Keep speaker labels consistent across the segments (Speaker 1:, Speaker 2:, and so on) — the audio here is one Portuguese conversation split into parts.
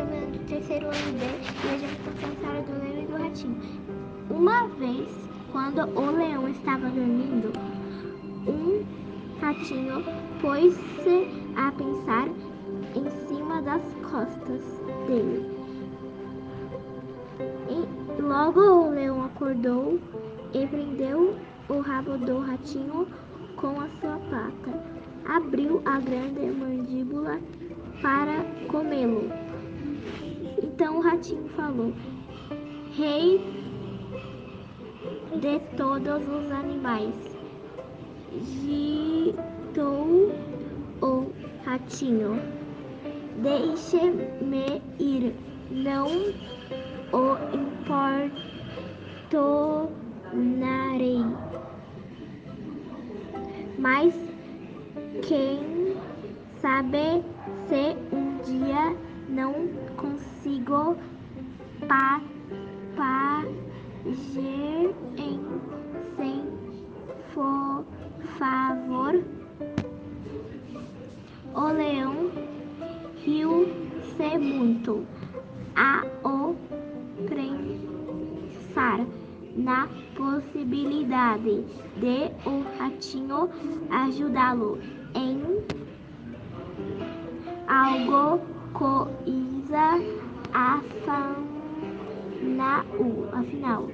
Speaker 1: jogando do terceiro ano B e a história do leão e do ratinho. Uma vez, quando o leão estava dormindo, um ratinho pôs-se a pensar em cima das costas dele. E logo o leão acordou e prendeu o rabo do ratinho com a sua pata. Abriu a grande mandíbula para comê-lo. Então o ratinho falou: Rei de todos os animais, gitou o ratinho. Deixe-me ir, não o importunarei. Mas quem sabe se um dia não consigo pa pager em sem for favor? O leão riu-se muito a o pensar na possibilidade de o ratinho ajudá-lo em algo coisa afinal, afinal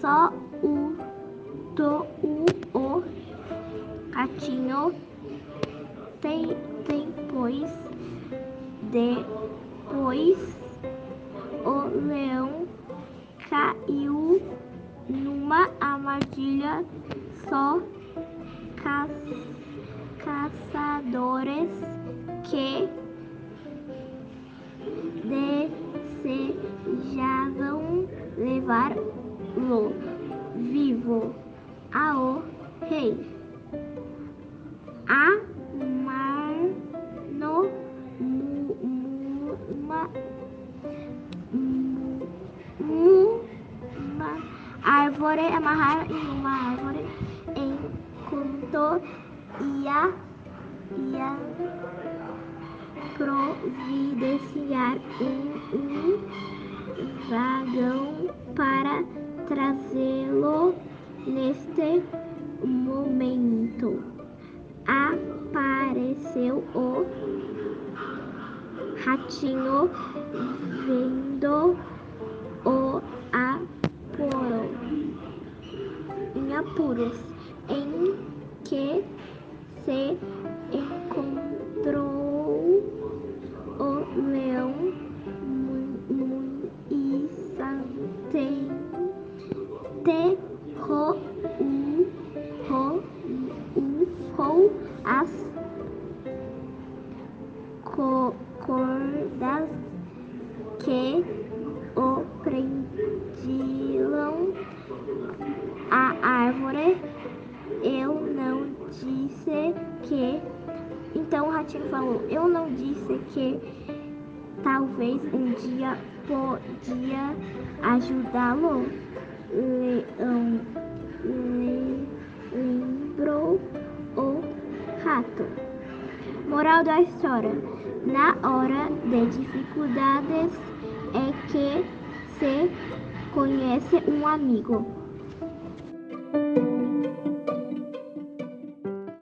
Speaker 1: só o do o, o ratinho tem depois depois o leão caiu numa armadilha só ca caçadores que levar-lo vivo ao rei. A mar no mu, mu, uma, árvore, amarrar em uma árvore enquanto ia, ia providenciar um, trazê-lo neste momento. Apareceu o ratinho vendo o apuro em apuros em que se as co cordas que o prendiam à árvore. Eu não disse que. Então o ratinho falou: Eu não disse que talvez um dia podia ajudá-lo. Leão lembrou Moral da história: Na hora de dificuldades é que se conhece um amigo.